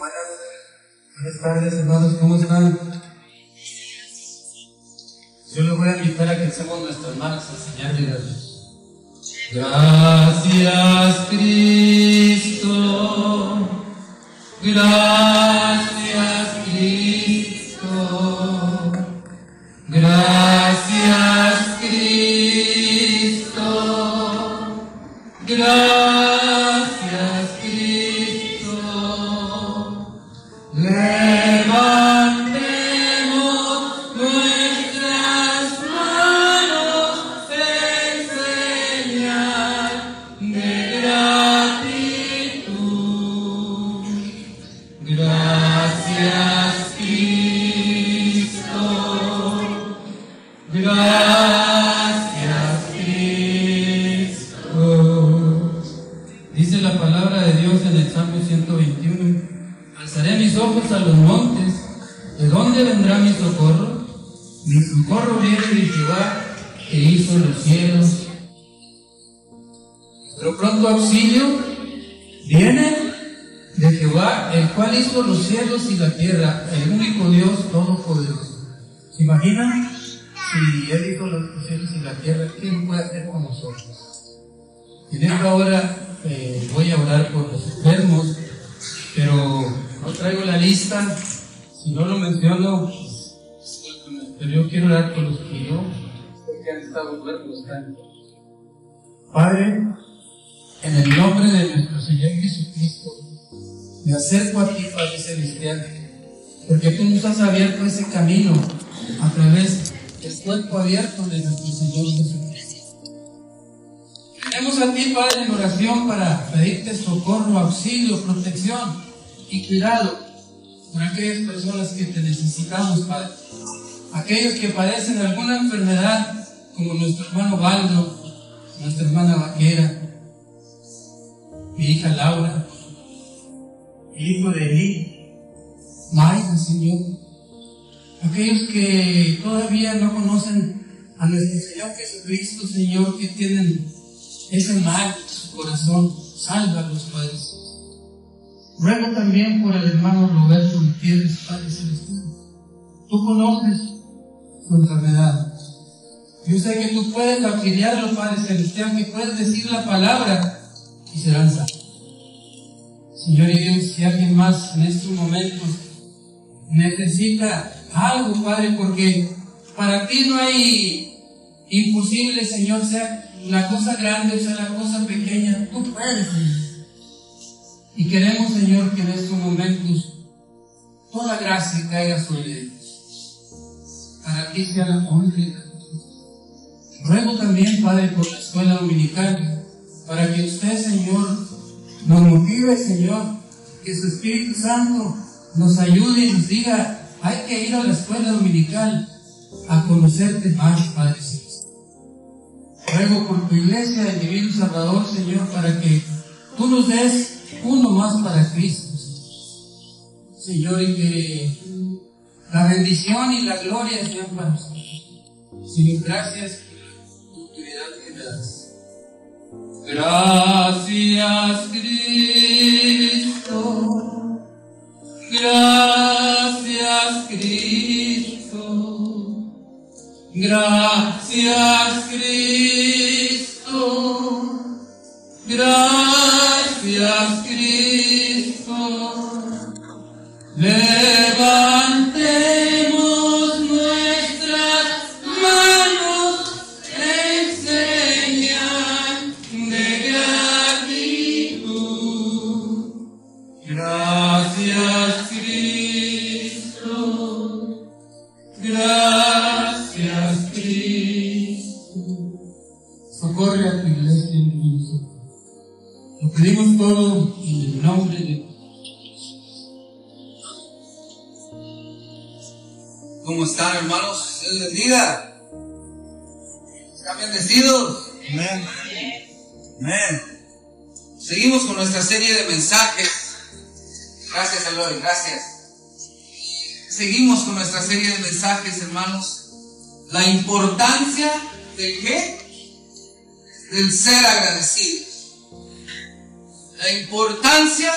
Buenas tardes, hermanos, ¿cómo están? Yo les voy a invitar a que hacemos nuestras manos a señal de Dios. Gracias, Cristo. Gracias, por aquellas personas que te necesitamos, Padre. Aquellos que padecen alguna enfermedad, como nuestro hermano Baldo, nuestra hermana Vaquera, mi hija Laura, mi hijo de Eli, Mayra, Señor. Aquellos que todavía no conocen a nuestro Señor Jesucristo, Señor, que tienen ese mal en su corazón, sálvalos, Padre. Ruego también por el hermano Roberto Gutiérrez, Padre Celestial. Tú conoces su enfermedad. Yo sé que tú puedes auxiliarlo, Padre Celestial, que puedes decir la palabra y serán sanos. Señor y Dios, si alguien más en estos momentos necesita algo, Padre, porque para ti no hay imposible, Señor, sea la cosa grande o sea la cosa pequeña, tú puedes, Señor. Y queremos, Señor, que en estos momentos toda gracia caiga sobre ellos. Para ti sea la honra y la Ruego también, Padre, por la escuela dominical, para que usted, Señor, nos motive, Señor, que su Espíritu Santo nos ayude y nos diga, hay que ir a la escuela dominical a conocerte más, Padre Celestial. Ruego por tu iglesia del Divino Salvador, Señor, para que tú nos des uno más para Cristo, Señor, y que la bendición y la gloria sean para nosotros. Señor, gracias por la autoridad que me das. Gracias, Cristo. Gracias, Cristo. Gracias, Cristo. Gracias, Cristo. Levantemos Seguimos con nuestra serie de mensajes, hermanos. La importancia de qué? Del ser agradecidos. La importancia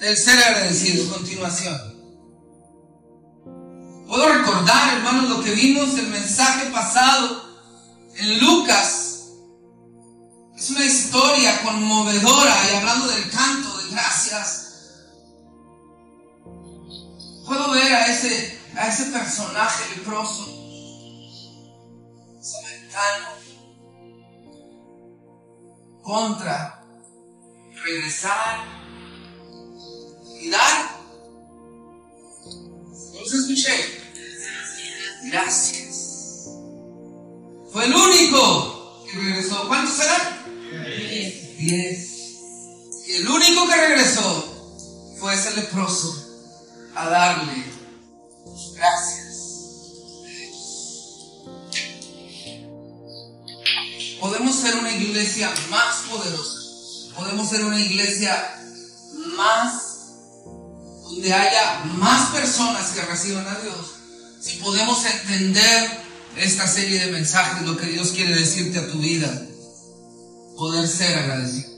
del ser agradecido. Continuación. Puedo recordar, hermanos, lo que vimos el mensaje pasado en Lucas. Es una historia conmovedora y hablando del canto de gracias. Puedo ver a ese, a ese personaje leproso, samaritano, contra regresar y dar. ¿No se escuché? Gracias. Fue el único que regresó. ¿Cuántos eran? Diez. Diez. Y el único que regresó fue ese leproso a darle gracias. Podemos ser una iglesia más poderosa. Podemos ser una iglesia más donde haya más personas que reciban a Dios si podemos entender esta serie de mensajes, lo que Dios quiere decirte a tu vida, poder ser agradecido.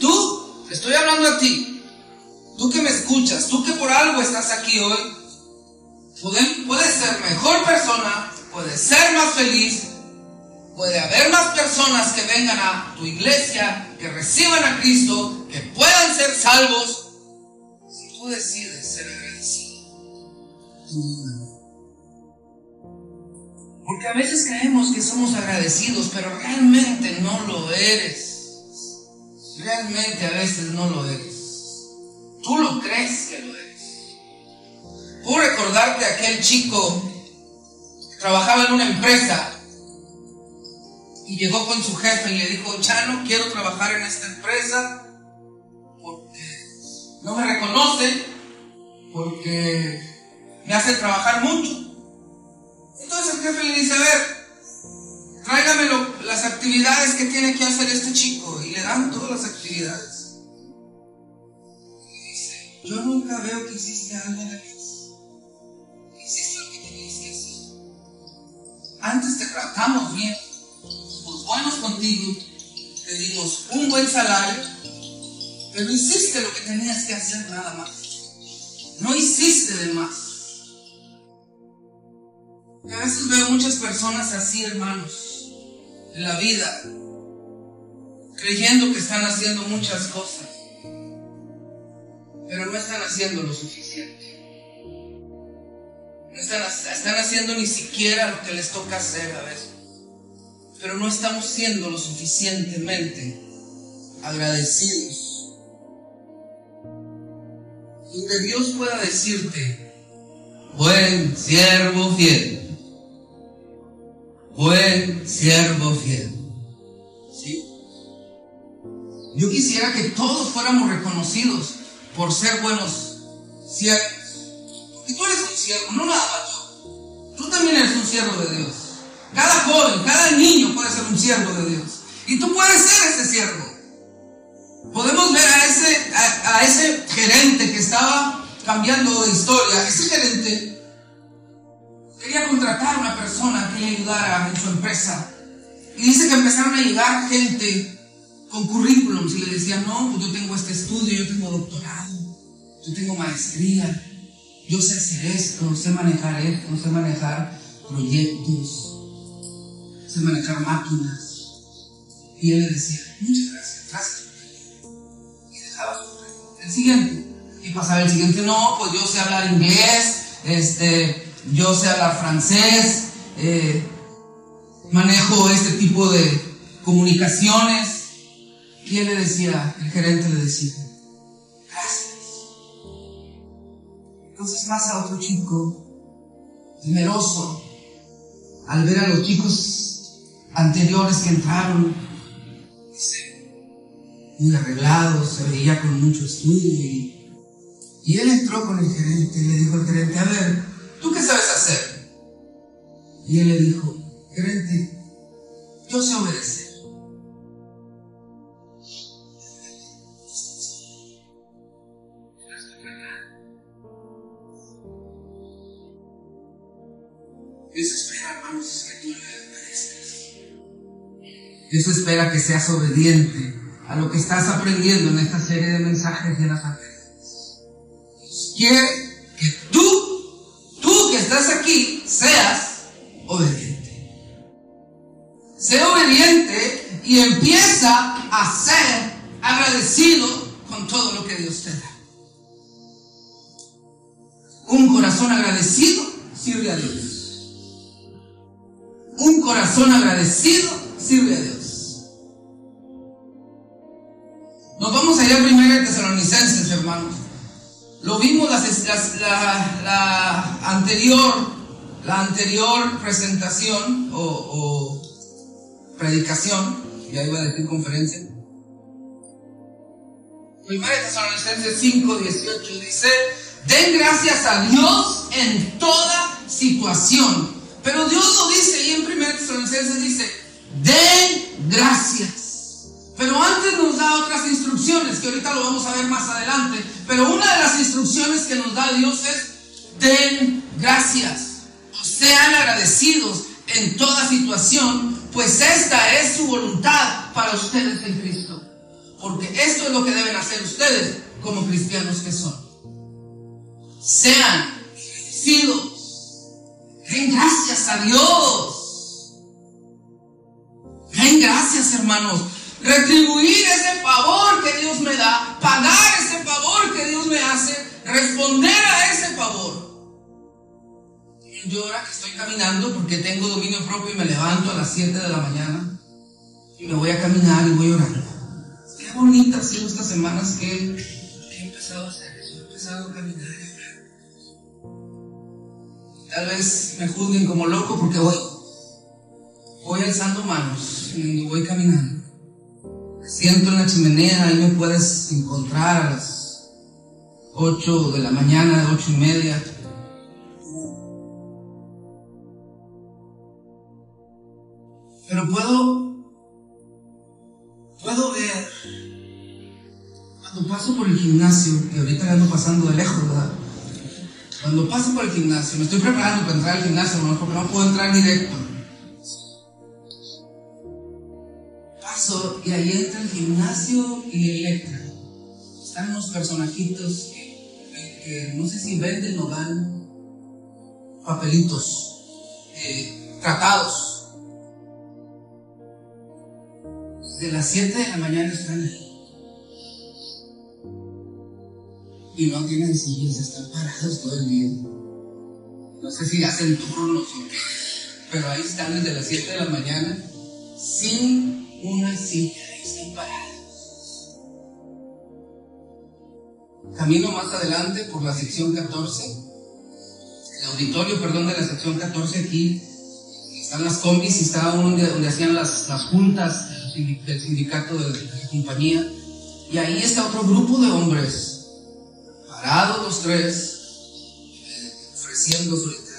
Tú, estoy hablando a ti, tú que me escuchas, tú que por algo estás aquí hoy, puedes ser mejor persona, puedes ser más feliz, puede haber más personas que vengan a tu iglesia, que reciban a Cristo, que puedan ser salvos, si tú decides ser agradecido. Porque a veces creemos que somos agradecidos, pero realmente no lo eres. Realmente a veces no lo eres. Tú lo crees que lo eres. Puedo recordarte aquel chico que trabajaba en una empresa y llegó con su jefe y le dijo, ya no quiero trabajar en esta empresa porque no me reconoce, porque me hace trabajar mucho. Entonces el jefe le dice, a ver, tráigame las actividades que tiene que hacer este chico. Y le dan todas las actividades. Yo nunca veo que hiciste algo de eso. Hiciste lo que tenías que hacer. Antes te tratamos bien, somos buenos contigo, te dimos un buen salario, pero hiciste lo que tenías que hacer nada más. No hiciste de más. A veces veo muchas personas así, hermanos, en la vida, creyendo que están haciendo muchas cosas, pero no están haciendo lo suficiente. No están, están haciendo ni siquiera lo que les toca hacer a veces, pero no estamos siendo lo suficientemente agradecidos. Donde Dios pueda decirte, buen siervo fiel buen siervo fiel. ¿Sí? Yo quisiera que todos fuéramos reconocidos por ser buenos siervos. Porque tú eres un siervo, no nada más yo. Tú también eres un siervo de Dios. Cada joven, cada niño puede ser un siervo de Dios. Y tú puedes ser ese siervo. Podemos ver a ese, a, a ese gerente que estaba cambiando de historia. Ese gerente quería contratar a una persona que le ayudara en su empresa. Y dice que empezaron a llegar gente con currículums y le decían, no, pues yo tengo este estudio, yo tengo doctorado, yo tengo maestría, yo sé hacer esto, sé manejar esto, sé manejar proyectos, sé manejar máquinas. Y él le decía, muchas gracias, gracias. Y dejaba El siguiente. Y pasaba el siguiente, no, pues yo sé hablar inglés, este, yo sé hablar francés, eh, manejo este tipo de comunicaciones. Él le decía, el gerente le decía, gracias. Entonces pasa otro chico, temeroso, al ver a los chicos anteriores que entraron, muy arreglados, se veía con mucho estudio. Y, y él entró con el gerente y le dijo al gerente, a ver, ¿tú qué sabes hacer? Y él le dijo, gerente, yo sé obedecer. Dios espera que seas obediente a lo que estás aprendiendo en esta serie de mensajes de las Dios quiere que tú, tú que estás aquí, seas obediente. Sé obediente y empieza a ser agradecido con todo lo que Dios te da. Un corazón agradecido sirve a Dios. Un corazón agradecido sirve a Dios. Lo vimos la, anterior, la anterior presentación o, o predicación, ya iba a decir conferencia. Primera Tesalonicenses 5, 18 dice, Den gracias a Dios en toda situación. Pero Dios lo dice y en 1 Tesalonicenses dice, den gracias. Pero antes nos da otras instrucciones, que ahorita lo vamos a ver más adelante. Pero una de las instrucciones que nos da Dios es, den gracias. Sean agradecidos en toda situación, pues esta es su voluntad para ustedes en Cristo. Porque esto es lo que deben hacer ustedes como cristianos que son sean agradecidos. Den gracias a Dios. Den gracias, hermanos. Retribuir ese favor que Dios me da, pagar ese favor que Dios me hace, responder a ese favor. Yo ahora que estoy caminando porque tengo dominio propio y me levanto a las 7 de la mañana y me voy a caminar y voy orando. Qué bonita ha sido estas semanas que he empezado a hacer eso, he empezado a caminar Tal vez me juzguen como loco porque voy, voy alzando manos y voy caminando. Siento en la chimenea, ahí me puedes encontrar a las 8 de la mañana, 8 y media. Pero puedo, puedo ver, cuando paso por el gimnasio, y ahorita ando pasando de lejos, ¿verdad? Cuando paso por el gimnasio, me estoy preparando para entrar al gimnasio, porque no puedo entrar directo. Y ahí entra el gimnasio y Electra. Están unos personajitos que, no sé si venden o dan papelitos eh, tratados. De las 7 de la mañana están ahí. y no tienen sillas, están parados todo el día. No sé si hacen turnos o qué, pero ahí están desde las 7 de la mañana sin una silla, ahí están parados. Camino más adelante por la sección 14, el auditorio, perdón, de la sección 14 aquí. Están las combis y estaba donde, hacían las, las juntas del sindicato de la compañía. Y ahí está otro grupo de hombres parados los tres, ofreciendo su literatura.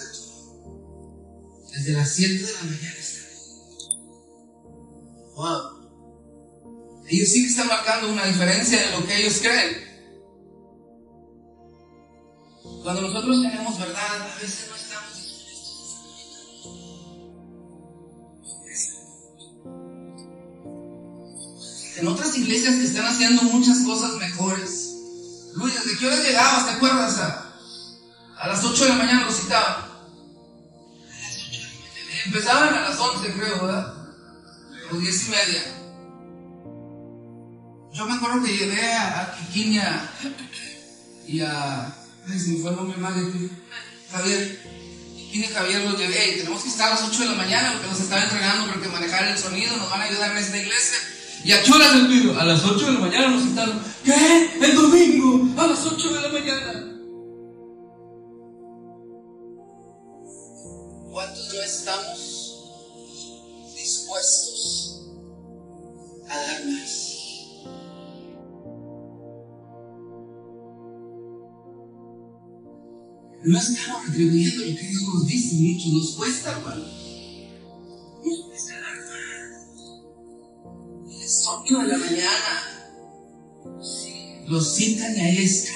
Desde las 7 de la mañana Ellos sí que están marcando una diferencia de lo que ellos creen. Cuando nosotros tenemos verdad, a veces no estamos En otras iglesias que están haciendo muchas cosas mejores, Luis, ¿desde qué hora llegabas? ¿Te acuerdas? A, las 8 de la mañana lo citaba. A las 8 de la mañana. Empezaban a las 11, creo, ¿verdad? O 10 y media. Yo me acuerdo que llevé a, Kikinia y a. Ay, se me fue el nombre más de Javier. Kikini y Javier los llevé. Y tenemos que estar a las 8 de la mañana porque nos estaba entrenando porque manejar el sonido nos van a ayudar en esta iglesia. ¿Y a qué hora se pido? A las 8 de la mañana nos citaron. ¿Qué? El domingo, a las 8 de la mañana. ¿Cuántos no estamos a más? No estamos retribuyendo lo que Dios nos dice, mucho nos cuesta, hermano. de la mañana. Los citan y ahí están.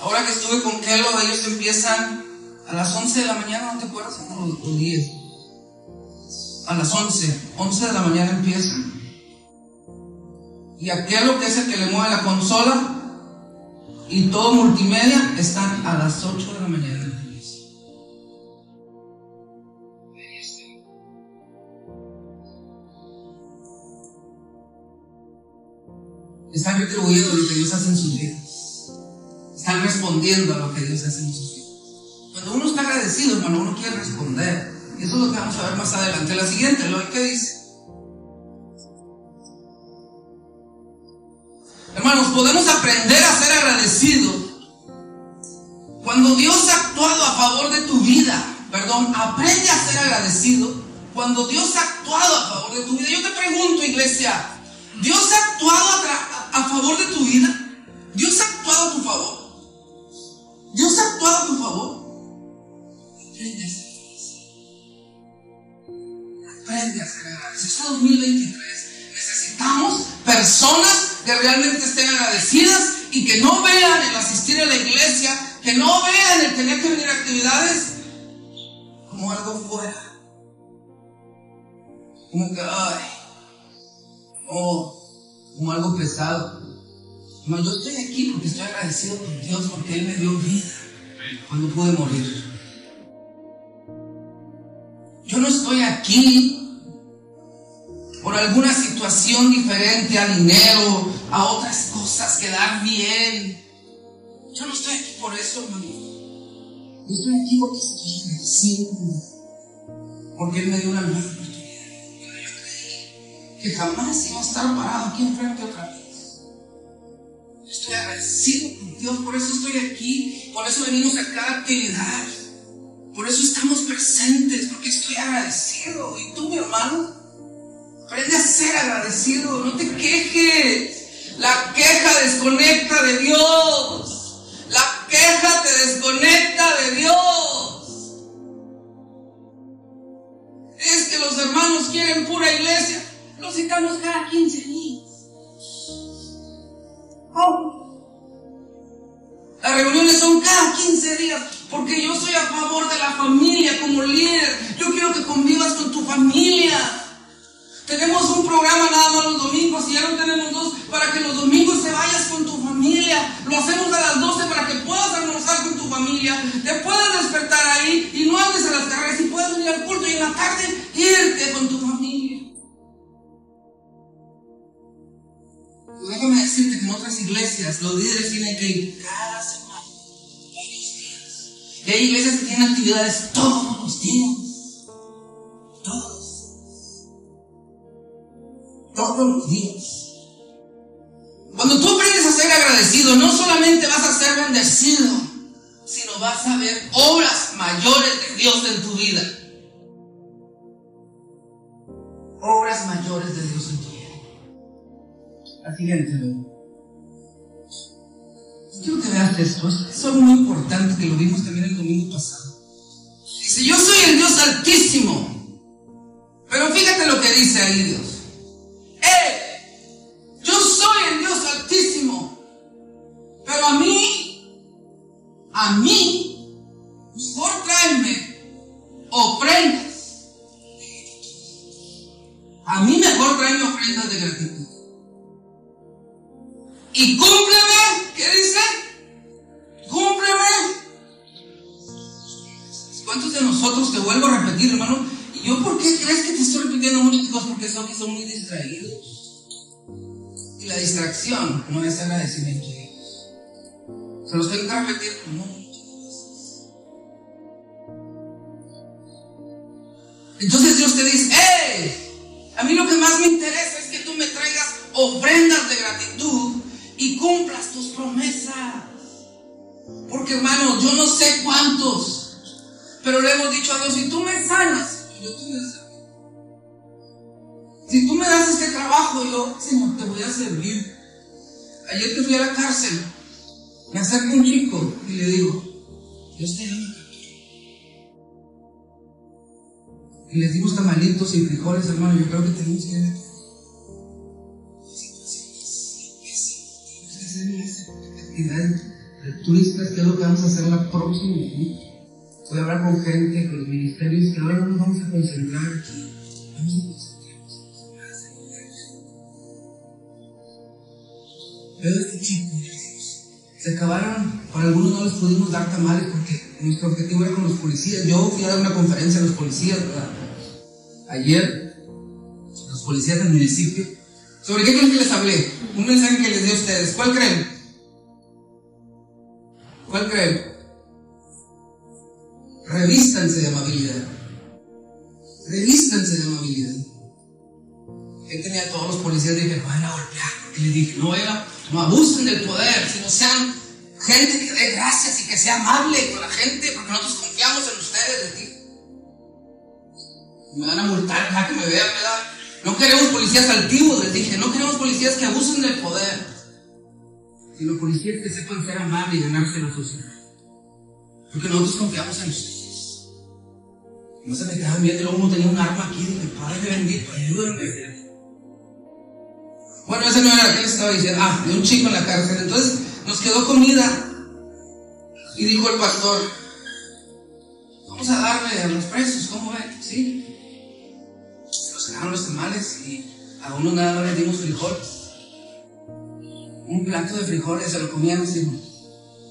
Ahora que estuve con Kelo, ellos empiezan a las 11 de la mañana, ¿no te acuerdas? O, 10. A las 11, 11 de la mañana empiezan. y aquel que es el que le mueve la consola y todo multimedia están a las 8 de la mañana. Están retribuyendo lo que Dios hace en sus vidas. Están respondiendo a lo que Dios hace en sus vidas. Cuando uno está agradecido, hermano, uno quiere responder. Y eso es lo que vamos a ver más adelante. La siguiente, que dice. Hermanos, podemos aprender a ser agradecidos cuando Dios ha actuado a favor de tu vida. Perdón, aprende a ser agradecido cuando Dios ha actuado a favor de tu vida. Yo te pregunto, iglesia, ¿Dios ha actuado a, a favor de tu vida? ¿Dios ha actuado a tu favor? ¿Dios ha actuado a tu favor? Aprende a ser agradecido. Aprende a ser agradecido. Es 2023. Necesitamos personas que realmente estén agradecidas y que no vean el asistir a la iglesia, que no vean el tener que venir a actividades como algo fuera. Como que, ay, o como algo pesado. No, yo estoy aquí porque estoy agradecido con Dios porque Él me dio vida cuando pude morir. Yo no estoy aquí por alguna situación diferente a dinero, a otras cosas, quedar bien. Yo no estoy aquí por eso, hermano. Yo estoy aquí porque estoy agradecido. Porque Él me dio una nueva oportunidad. Yo creí que jamás iba a estar parado aquí enfrente otra vez. Yo estoy agradecido con Dios, por eso estoy aquí. Por eso venimos a cada actividad. Por eso estamos presentes, porque estoy agradecido. ¿Y tú, mi hermano? Aprende a ser agradecido, no te quejes. La queja desconecta de Dios. La queja te desconecta de Dios. Es que los hermanos quieren pura iglesia. Los citamos cada 15 días. Las reuniones son cada 15 días porque yo soy a favor de la familia como líder. Yo quiero que convivas con tu familia. Tenemos un programa nada más los domingos y ya no tenemos dos para que los domingos te vayas con tu familia. Lo hacemos a las 12 para que puedas almorzar con tu familia. Te puedas despertar ahí y no andes a las carreras y puedas venir al culto y en la tarde irte con tu familia. Déjame decirte que en otras iglesias los líderes tienen que ir cada semana, hay iglesias que tienen actividades todos los días. Todos todos los días. Cuando tú aprendes a ser agradecido, no solamente vas a ser bendecido, sino vas a ver obras mayores de Dios en tu vida. Obras mayores de Dios en tu vida. La siguiente. Quiero que veas esto. Es algo muy importante que lo vimos también el domingo pasado. Dice, yo soy el Dios altísimo. Pero fíjate lo que dice ahí Dios. Gente, con los ministerios, que ahora no nos vamos a concentrar. Vamos a concentrarnos veo este chico. Se acabaron, para algunos no les pudimos dar tamales porque nuestro objetivo era con los policías. Yo fui a dar una conferencia a los policías, ¿verdad? Ayer, los policías del municipio. ¿Sobre qué creen que les hablé? Un mensaje que les di a ustedes. ¿Cuál creen? ¿Cuál creen? Revístanse de amabilidad. Revístanse de amabilidad. Él tenía a todos los policías dije, no vayan a golpear. Porque les dije, no, era, no abusen del poder, sino sean gente que dé gracias y que sea amable con la gente, porque nosotros confiamos en ustedes de ti. Me van a multar cada que me vean, ¿verdad? No queremos policías altivos, les dije, no queremos policías que abusen del poder, sino policías que sepan ser amables y ganarse la sociedad. Porque nosotros confiamos en ustedes. No se me quedaban viendo y luego uno tenía un arma aquí, dije, Padre bendito, ayúdenme. Bueno, ese no era que estaba diciendo. Ah, de un chico en la cárcel. Entonces nos quedó comida. Y dijo el pastor, vamos a darle a los presos, ¿cómo ven? Sí. Nos sacaron los tamales y a uno nada más le dimos frijoles. Un plato de frijoles, se lo comían así,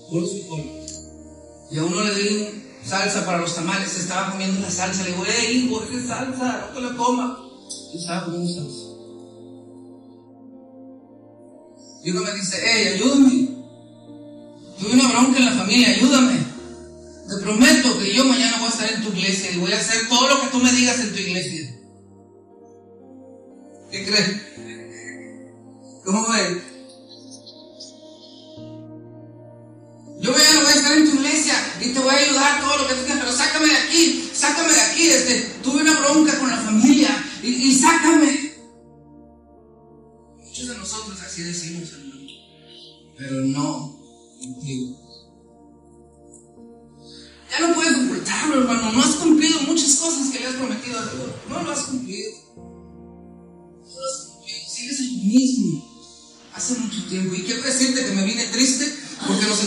puros frijoles. Y a uno le di salsa para los tamales, estaba comiendo la salsa. Le digo, hey, hijo, es salsa, no te la coma. Y estaba comiendo salsa. Y uno me dice, hey, ayúdame. Tuve una bronca en la familia, ayúdame. Te prometo que yo mañana voy a estar en tu iglesia y voy a hacer todo lo que tú me digas en tu iglesia. ¿Qué crees? ¿Cómo ves? Yo mañana voy a estar en tu iglesia y te voy a ayudar todo lo que tú quieras, pero sácame de aquí, sácame de aquí. Este, tuve una bronca con la familia y, y sácame. Muchos de nosotros así decimos, hermano, pero no contigo. Ya no puedes ocultarlo, hermano. No has cumplido muchas cosas que le has prometido a Dios. No lo has cumplido. No lo has cumplido. Sigues el mismo. Hace mucho tiempo. Y quiero decirte que me vine triste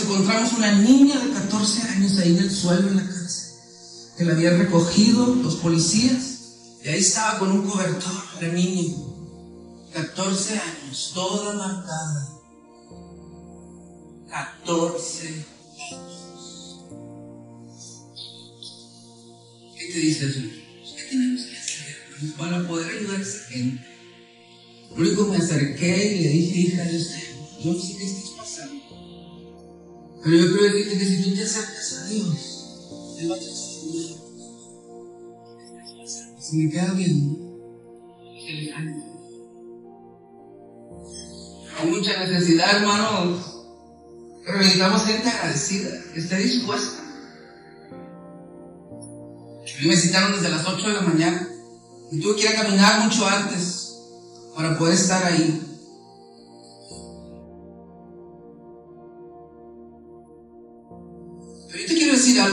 encontramos una niña de 14 años ahí en el suelo en la cárcel. Que la habían recogido los policías. Y ahí estaba con un cobertor, la niña. 14 años, toda marcada. 14 años. ¿Qué te dice eso? ¿Qué tenemos que hacer para poder ayudar a esa gente? Lo único que me acerqué y le dije, hija de usted, yo sé estás pasando. Pero yo quiero decirte que si tú te acercas a Dios, Él va a transformar. Si me queda le ánimo. Hay mucha necesidad, hermanos. Pero necesitamos gente agradecida, que esté dispuesta. A mí me citaron desde las 8 de la mañana y tuve que ir a caminar mucho antes para poder estar ahí.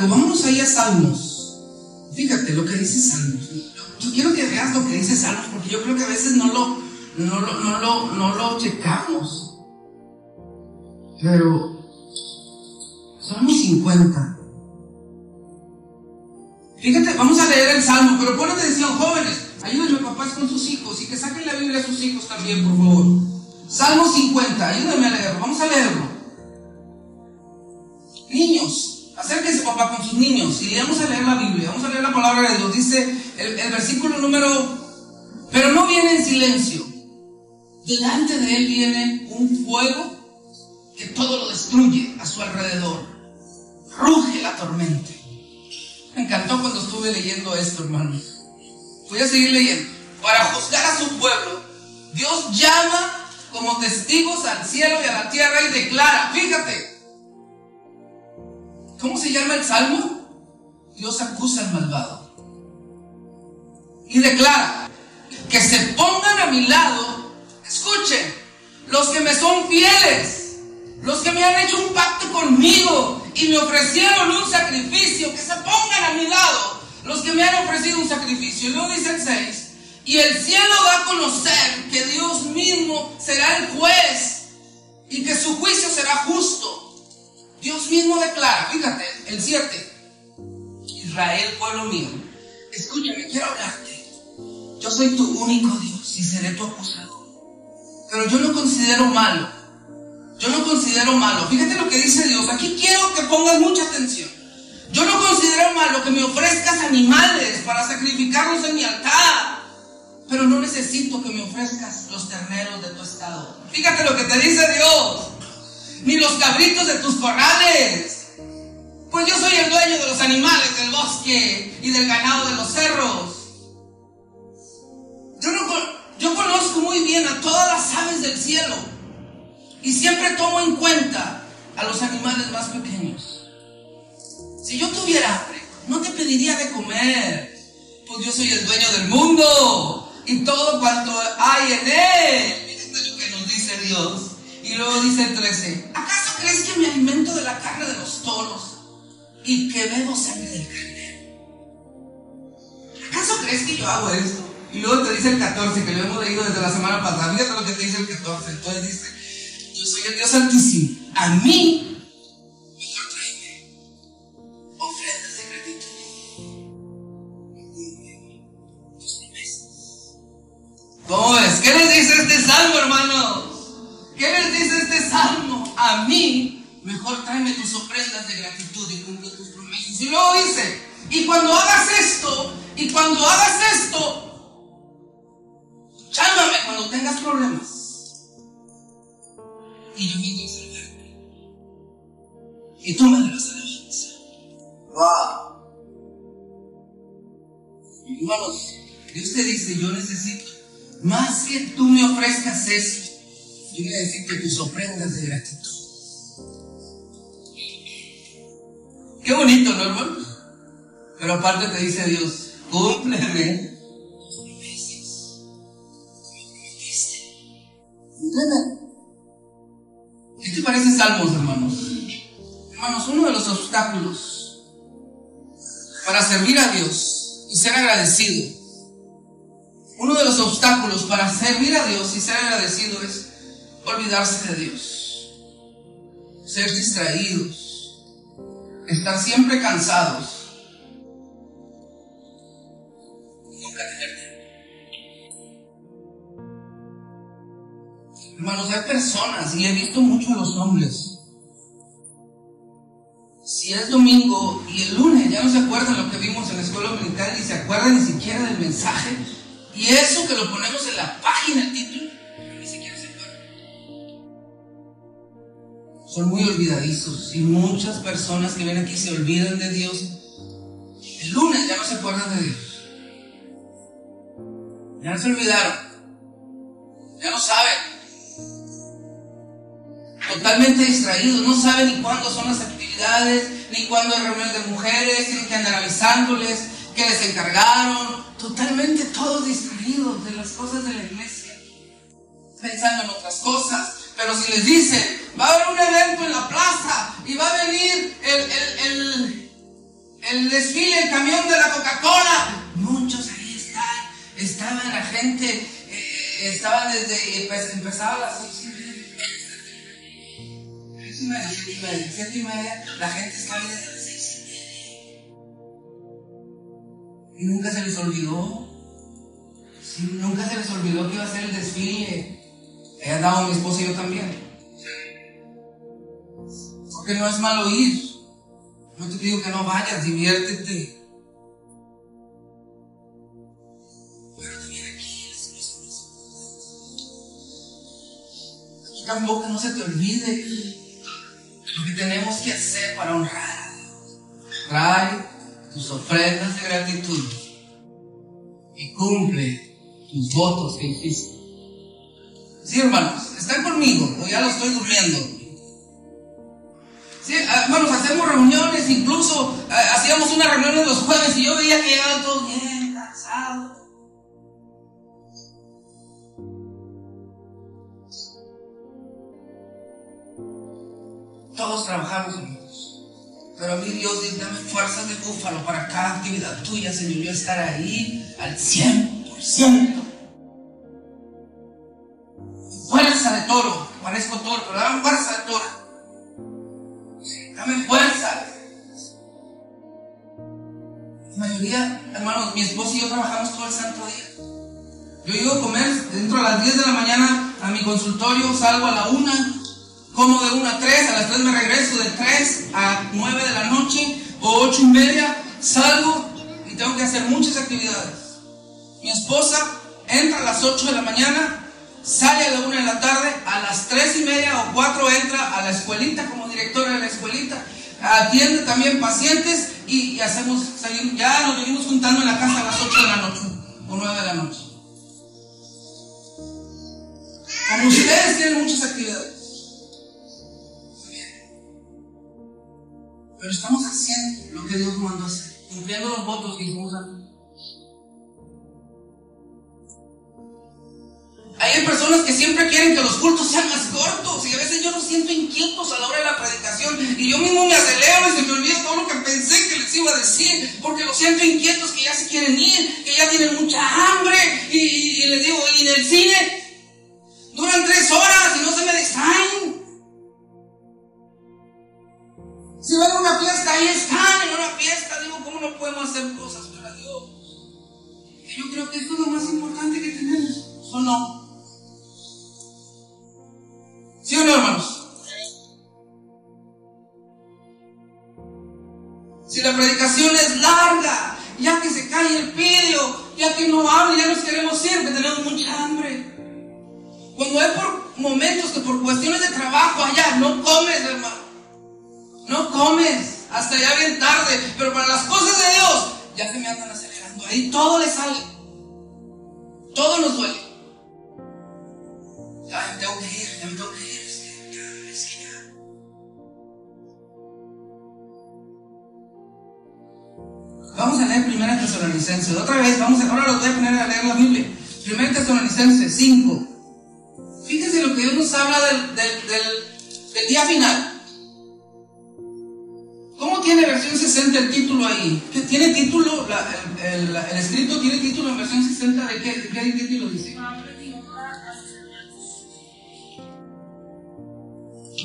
Algo, vámonos ahí a Salmos. Fíjate lo que dice Salmos. Yo quiero que veas lo que dice Salmos porque yo creo que a veces no lo, no lo, no lo, no lo checamos. Pero Salmo 50. Fíjate, vamos a leer el Salmo, pero pon atención, jóvenes. Ayúdenme, papás, con sus hijos y que saquen la Biblia a sus hijos también, por favor. Salmo 50, ayúdenme a leerlo, vamos a leerlo. Niños, acérquense, papá, con sus niños y vamos a leer la Biblia, vamos a leer la palabra de Dios. Dice el, el versículo número, pero no viene en silencio. Delante de él viene un fuego que todo lo destruye a su alrededor. Ruge la tormenta. Me encantó cuando estuve leyendo esto, hermanos. Voy a seguir leyendo. Para juzgar a su pueblo, Dios llama como testigos al cielo y a la tierra y declara, fíjate, ¿cómo se llama el salmo? Dios acusa al malvado. Y declara, que se pongan a mi lado, escuchen, los que me son fieles, los que me han hecho un pacto conmigo y me ofrecieron un sacrificio, que se pongan a mi lado, los que me han ofrecido un sacrificio. Y luego dice el 6, y el cielo da a conocer que Dios mismo será el juez y que su juicio será justo. Dios mismo declara, fíjate, el 7, Israel, pueblo mío, escúchame, quiero hablarte. Yo soy tu único Dios y seré tu acusador. Pero yo no considero malo Yo no considero malo. Fíjate lo que dice Dios. Aquí quiero que pongas mucha atención. Yo no considero malo que me ofrezcas animales para sacrificarlos en mi altar. Pero no necesito que me ofrezcas los terneros de tu estado. Fíjate lo que te dice Dios. Ni los cabritos de tus corrales. Pues yo soy el dueño de los animales del bosque y del ganado de los cerros. Yo, yo conozco muy bien a todas las aves del cielo. Y siempre tomo en cuenta a los animales más pequeños. Si yo tuviera hambre, no te pediría de comer, pues yo soy el dueño del mundo y todo cuanto hay en él. Fíjate lo que nos dice Dios. Y luego dice el 13, ¿acaso crees que me alimento de la carne de los toros y que bebo sangre del carnero? ¿Acaso crees que yo hago esto? Y luego te dice el 14, que lo hemos leído desde la semana pasada. Fíjate lo que te dice el 14. Entonces dice, yo soy el Dios Santísimo. A mí. ¿Cómo ves? ¿Qué les dice este salmo, hermanos? ¿Qué les dice este salmo? A mí, mejor tráeme tus ofrendas de gratitud y cumple tus promesas. Y luego dice, y cuando hagas esto, y cuando hagas esto, llámame cuando tengas problemas. Y yo vengo a salvarte. Y tú me darás alabanza. ¡Wow! Hermanos, Dios te dice, yo necesito, más que tú me ofrezcas eso, yo necesito tus ofrendas de gratitud. Qué bonito, ¿no, hermanos? Pero aparte te dice Dios. Cúmpleme. ¿Qué te parece Salmos, hermanos? Hermanos, uno de los obstáculos para servir a Dios y ser agradecido, uno de los obstáculos para servir a Dios y ser agradecido es olvidarse de Dios, ser distraídos, estar siempre cansados, nunca. Hermanos, hay personas, y he visto mucho a los hombres, si es domingo y el lunes ya no se acuerdan lo que vimos en la escuela militar, ni se acuerdan ni siquiera del mensaje, y eso que lo ponemos en la página, el título, Son muy olvidadizos y muchas personas que ven aquí se olvidan de Dios. El lunes ya no se acuerdan de Dios. Ya no se olvidaron. Ya no saben totalmente distraídos, no saben ni cuándo son las actividades, ni cuándo hay reuniones de mujeres, tienen que andar avisándoles que les encargaron, totalmente todos distraídos de las cosas de la iglesia, pensando en otras cosas. Pero si les dicen, va a haber un evento en la plaza y va a venir el, el, el, el desfile, el camión de la Coca-Cola, muchos ahí están, estaban la gente, eh, estaban desde, pues, empezaba las seis y media siete y media, la gente está ahí desde las seis y media. Y nunca se les olvidó. Nunca se les olvidó que iba a ser el desfile. He andado mi esposa y yo también. Porque no es malo ir. No te digo que no vayas, diviértete. Pero también aquí. Aquí tampoco no se te olvide lo que tenemos que hacer para honrar a Dios. Trae tus ofrendas de gratitud y cumple tus votos que hiciste. Sí, hermanos, están conmigo, o ya lo estoy durmiendo. Sí, hermanos, hacemos reuniones, incluso eh, hacíamos una reunión los jueves y yo veía que llegaban todos bien cansados. Todos trabajamos juntos. Pero a mí Dios dame fuerzas de búfalo para cada actividad tuya, Señor. Yo estar ahí al 100%. De toro. Parezco toro, pero dame fuerza de toro. Dame fuerza. La mayoría, hermanos, mi esposo y yo trabajamos todo el santo día. Yo llego a comer dentro a las 10 de la mañana a mi consultorio, salgo a la 1, como de 1 a 3, a las 3 me regreso, de 3 a 9 de la noche o 8 y media, salgo y tengo que hacer muchas actividades. Mi esposa entra a las 8 de la mañana, sale a la 1 de la tarde, a las 3 y media o 4 entra a la escuelita como directora de la escuelita, atiende también pacientes y, hacemos, ya nos venimos juntando en la casa a las 8 de la noche o 9 de la noche. Como ustedes tienen muchas actividades. Pero estamos haciendo lo que Dios mandó hacer, cumpliendo los votos que hicimos antes. Personas que siempre quieren que los cultos sean más cortos y a veces yo los siento inquietos a la hora de la predicación y yo mismo me acelero y se me olvida todo lo que pensé que les iba a decir porque los siento inquietos que ya se quieren ir, que ya tienen mucha hambre y, y les digo, y en el cine duran tres horas y no se me distraen. Si van a una fiesta, ahí están en una fiesta, digo, ¿cómo no podemos hacer cosas para Dios? yo creo que esto es lo más importante que tenemos, ¿o no? ¿Sí o no, hermanos? Si la predicación es larga, ya que se cae el pidio, ya que no habla, ya nos queremos ir, que tenemos mucha hambre. Cuando hay por momentos que por cuestiones de trabajo allá no comes, hermano. No comes hasta ya bien tarde, pero para las cosas de Dios ya se me andan acelerando. Ahí todo le sale. Todo nos duele. Ya me tengo que ir, ya me tengo que ir. Vamos a leer Primera Tesalonicenses. Otra vez, vamos a, ahora los voy a poner a leer la Biblia. Primera Tesalonicenses 5. Fíjense lo que Dios nos habla del, del, día final. ¿Cómo tiene versión 60 el título ahí? ¿Qué ¿Tiene título? el, escrito tiene título en versión 60 de qué, qué título dice?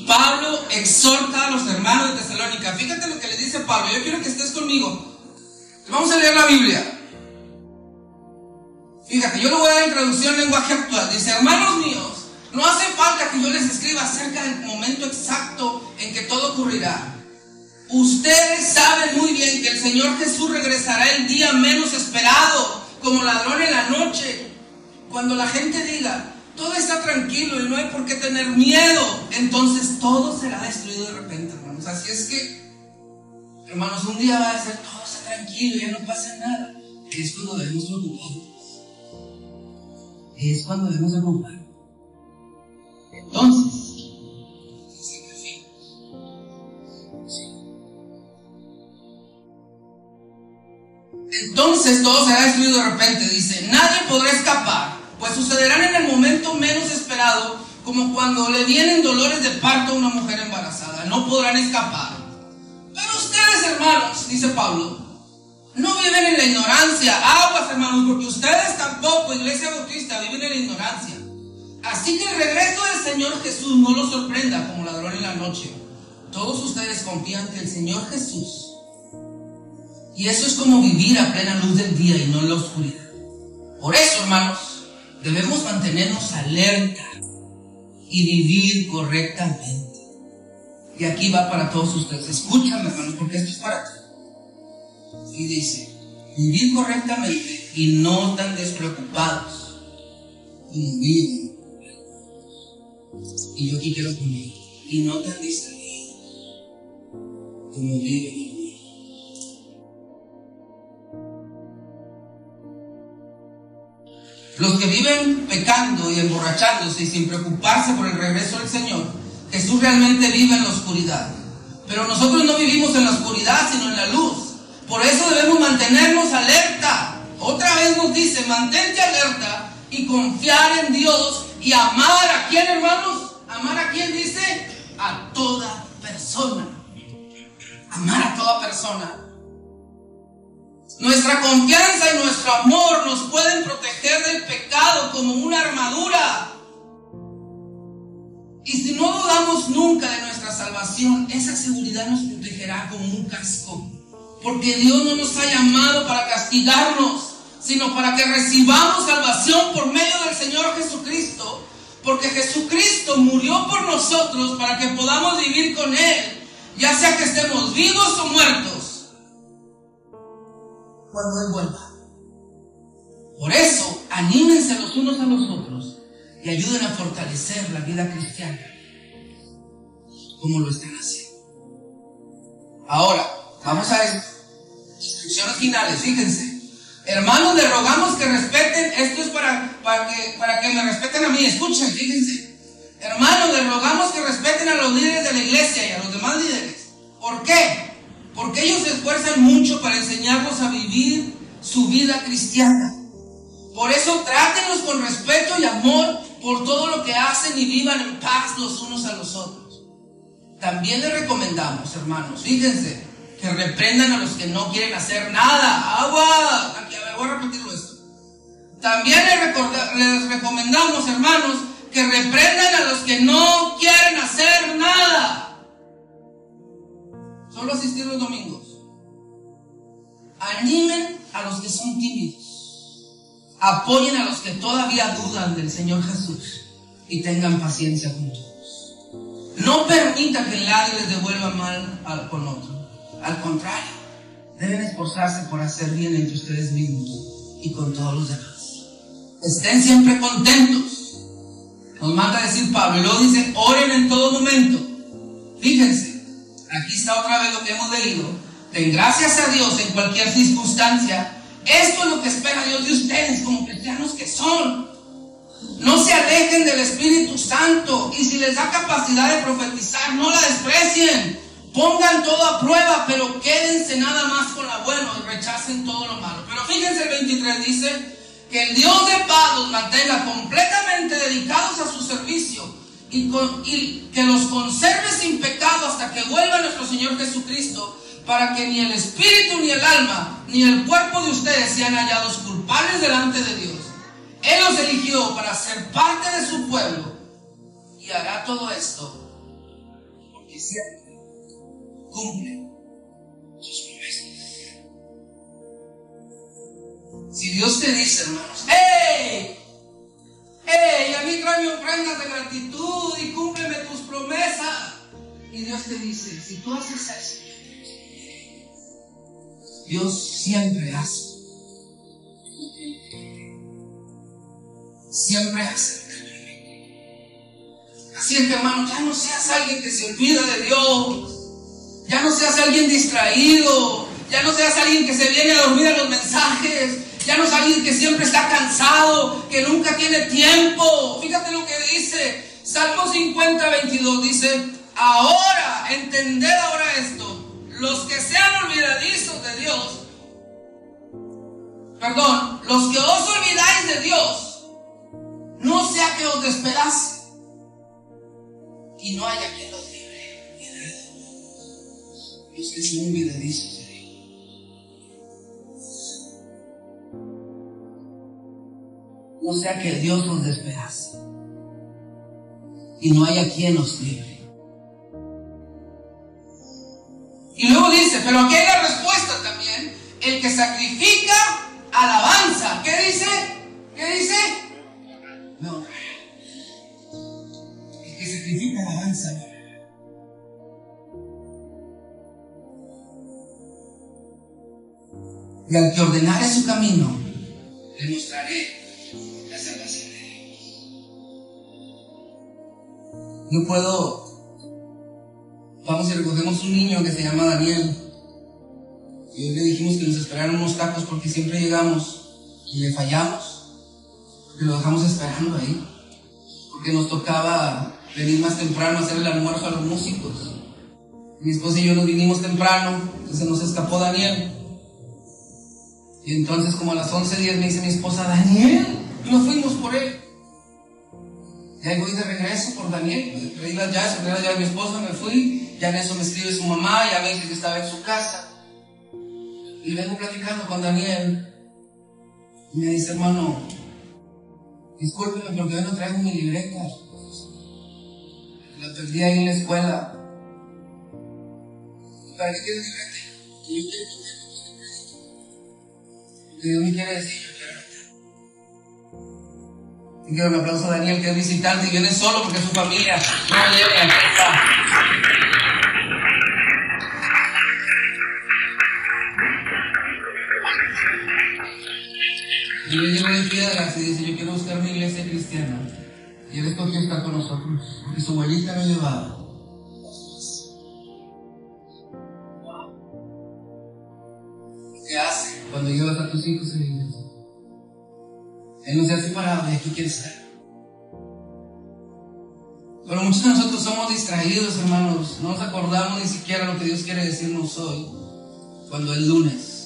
Pablo exhorta a los hermanos de Tesalónica. Fíjate lo que le dice Pablo. Yo quiero que estés conmigo. Vamos a leer la Biblia. Fíjate, yo lo voy a dar en traducción lenguaje actual. Dice, hermanos míos, no hace falta que yo les escriba acerca del momento exacto en que todo ocurrirá. Ustedes saben muy bien que el Señor Jesús regresará el día menos esperado, como ladrón en la noche. Cuando la gente diga, todo está tranquilo y no hay por qué tener miedo, entonces todo será destruido de repente, hermanos. Así es que, hermanos, un día va a ser todo tranquilo, ya no pasa nada. Es cuando debemos preocuparnos. Es cuando debemos preocuparnos. Entonces, Entonces todo será destruido de repente. Dice, nadie podrá escapar, pues sucederán en el momento menos esperado, como cuando le vienen dolores de parto a una mujer embarazada. No podrán escapar. Pero hermanos, dice Pablo, no viven en la ignorancia. Aguas, hermanos, porque ustedes tampoco, Iglesia Bautista, viven en la ignorancia. Así que el regreso del Señor Jesús no los sorprenda como ladrón en la noche. Todos ustedes confían que el Señor Jesús. Y eso es como vivir a plena luz del día y no en la oscuridad. Por eso, hermanos, debemos mantenernos alerta y vivir correctamente. Y aquí va para todos ustedes. Escúchame, hermanos, porque esto es para ti. Y dice, vivir correctamente y no tan despreocupados como viven. Y yo aquí quiero poner, y no tan distraídos como viven. Los que viven pecando y emborrachándose y sin preocuparse por el regreso del Señor, Jesús realmente vive en la oscuridad. Pero nosotros no vivimos en la oscuridad, sino en la luz. Por eso debemos mantenernos alerta. Otra vez nos dice, mantente alerta y confiar en Dios y amar a quién, hermanos? Amar a quién dice? A toda persona. Amar a toda persona. Nuestra confianza y nuestro amor nos pueden proteger del pecado como una armadura. Y si no dudamos nunca de nuestra salvación, esa seguridad nos protegerá como un casco. Porque Dios no nos ha llamado para castigarnos, sino para que recibamos salvación por medio del Señor Jesucristo. Porque Jesucristo murió por nosotros para que podamos vivir con Él, ya sea que estemos vivos o muertos, cuando Él vuelva. Por eso, anímense los unos a los otros y ayuden a fortalecer la vida cristiana, como lo están haciendo. Ahora, vamos a ver instrucciones finales, fíjense. Hermanos, les rogamos que respeten, esto es para, para, que, para que me respeten a mí, escuchen, fíjense. Hermanos, les rogamos que respeten a los líderes de la iglesia y a los demás líderes. ¿Por qué? Porque ellos se esfuerzan mucho para enseñarnos a vivir su vida cristiana. Por eso trátenlos con respeto y amor por todo lo que hacen y vivan en paz los unos a los otros. También les recomendamos, hermanos, fíjense, que reprendan a los que no quieren hacer nada. Agua, aquí, voy a repetirlo esto. También les, les recomendamos, hermanos, que reprendan a los que no quieren hacer nada. Solo asistir los domingos. Animen a los que son tímidos. Apoyen a los que todavía dudan del Señor Jesús y tengan paciencia con todos. No permita que nadie les devuelva mal con otro. Al contrario, deben esforzarse por hacer bien entre ustedes mismos y con todos los demás. Estén siempre contentos. Nos manda a decir Pablo dice, oren en todo momento. Fíjense, aquí está otra vez lo que hemos leído. Den gracias a Dios en cualquier circunstancia. Esto es lo que espera Dios de ustedes como cristianos que son. No se alejen del Espíritu Santo y si les da capacidad de profetizar, no la desprecien. Pongan todo a prueba, pero quédense nada más con lo bueno y rechacen todo lo malo. Pero fíjense el 23 dice que el Dios de paz los mantenga completamente dedicados a su servicio y, y que los conserve sin pecado hasta que vuelva nuestro Señor Jesucristo para que ni el espíritu ni el alma ni el cuerpo de ustedes sean hallados culpables delante de Dios. Él los eligió para ser parte de su pueblo y hará todo esto porque siempre cumple sus promesas. Si Dios te dice, hermanos, ¡Hey! ¡Hey! A mí tráeme ofrendas de gratitud y cúmpleme tus promesas. Y Dios te dice, si tú haces eso, Dios siempre hace. Siempre hace. Así es que hermano, ya no seas alguien que se olvida de Dios. Ya no seas alguien distraído. Ya no seas alguien que se viene a dormir a los mensajes. Ya no seas alguien que siempre está cansado, que nunca tiene tiempo. Fíjate lo que dice Salmo 50, 22. Dice, ahora, entended ahora esto. Los que sean olvidadizos de Dios, perdón, los que os olvidáis de Dios, no sea que os despedace y no haya quien los los que son olvidadizos de. No sea que Dios nos despedace y no haya quien nos libre. Y luego dice, pero aquí hay la respuesta también. El que sacrifica alabanza. ¿Qué dice? ¿Qué dice? No. El que sacrifica alabanza. y al que ordenare su camino, le mostraré la salvación de Dios. No puedo. Vamos y recogemos un niño que se llama Daniel. Y hoy le dijimos que nos esperaran unos tacos porque siempre llegamos y le fallamos. Porque lo dejamos esperando ahí. Porque nos tocaba venir más temprano a hacer el almuerzo a los músicos. Mi esposa y yo nos vinimos temprano, entonces nos escapó Daniel. Y entonces como a las 11.10 me dice mi esposa, Daniel, nos fuimos por él. Y ahí voy de regreso por Daniel, pedí las llaves, pedí las llaves de mi esposa, me fui, ya en eso me escribe su mamá, ya dice que estaba en su casa. Y vengo platicando con Daniel. Y me dice, hermano, discúlpeme, porque hoy no traigo mi libreta. La perdí ahí en la escuela. ¿Para qué quieres libreta? Dios me quiere decir, yo quiero quiero un aplauso a Daniel, que es visitante y viene solo porque su familia no viene a Y le llevo de piedras y dice, yo quiero buscar mi iglesia cristiana. Y él escogió estar con nosotros, porque su abuelita lo llevaba. ¿Qué hace cuando llevas a tus hijos la iglesia? Él no se ha separado de aquí quiere ser. Pero muchos de nosotros somos distraídos, hermanos. No nos acordamos ni siquiera lo que Dios quiere decirnos hoy, cuando es lunes.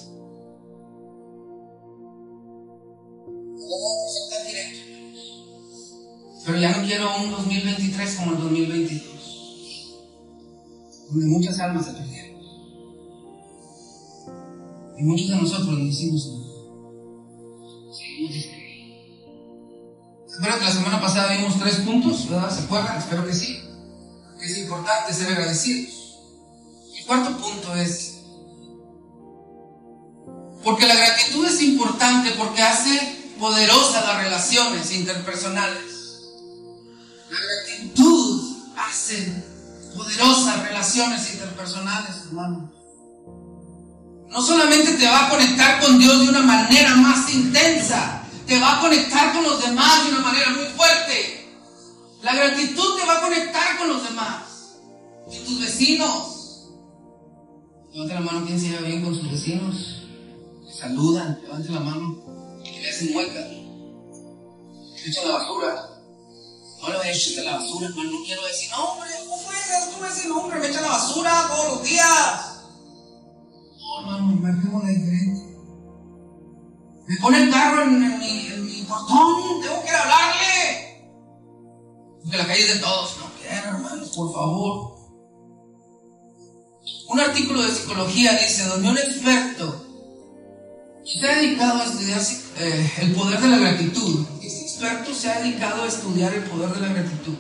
Pero ya no quiero un 2023 como el 2022, donde muchas almas se perdieron. Y muchos de nosotros lo decimos, Espero que la semana pasada vimos tres puntos, ¿verdad? ¿Se acuerdan? Espero que sí. Es importante ser agradecidos. El cuarto punto es, porque la gratitud es importante porque hace poderosas las relaciones interpersonales. La gratitud hace poderosas relaciones interpersonales, hermano. No solamente te va a conectar con Dios de una manera más intensa, te va a conectar con los demás de una manera muy fuerte. La gratitud te va a conectar con los demás, con tus vecinos. Levante la mano quien se lleva bien con sus vecinos. saludan, levante la mano. Que le hacen mueca. Echan la basura. No le voy a la basura, hermano. No quiero decir, no, hombre, ¿cómo fue? Tú ese nombre, me echa la basura todos los días. No, hermano, marquemos la diferencia. Me pone el carro en, mi, en mi portón, tengo que hablarle. Porque la calle es de todos. No quiero, hermanos, por favor. Un artículo de psicología dice, donde un experto se ha dedicado a estudiar eh, el poder de la gratitud, experto se ha dedicado a estudiar el poder de la gratitud.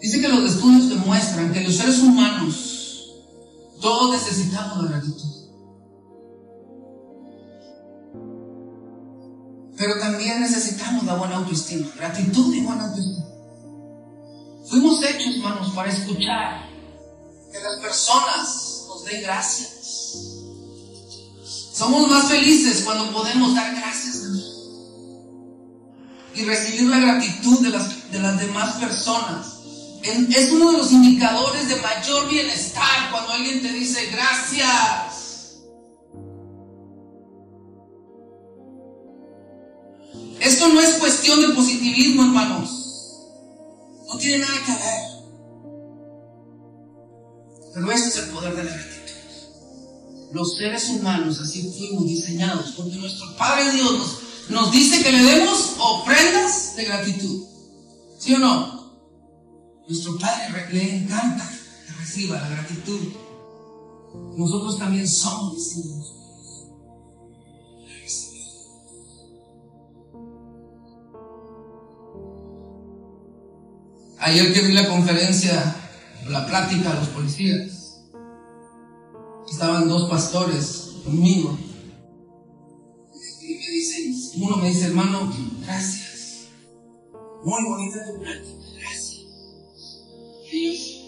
Dice que los estudios demuestran que los seres humanos todos necesitamos la gratitud. Pero también necesitamos la buena autoestima, gratitud y buena autoestima. Fuimos hechos, hermanos, para escuchar que las personas nos den gracias. Somos más felices cuando podemos dar gracias a Dios y recibir la gratitud de las, de las demás personas. Es uno de los indicadores de mayor bienestar cuando alguien te dice gracias. No es cuestión de positivismo, hermanos. No tiene nada que ver. Pero este es el poder de la gratitud. Los seres humanos así fuimos diseñados porque nuestro Padre Dios nos dice que le demos ofrendas de gratitud. ¿Sí o no? Nuestro Padre le encanta que reciba la gratitud. Nosotros también somos discípulos. Ayer que vi la conferencia, la plática a los policías, estaban dos pastores conmigo uno me dice, hermano, gracias. Muy bonita tu plática, gracias. Ellos,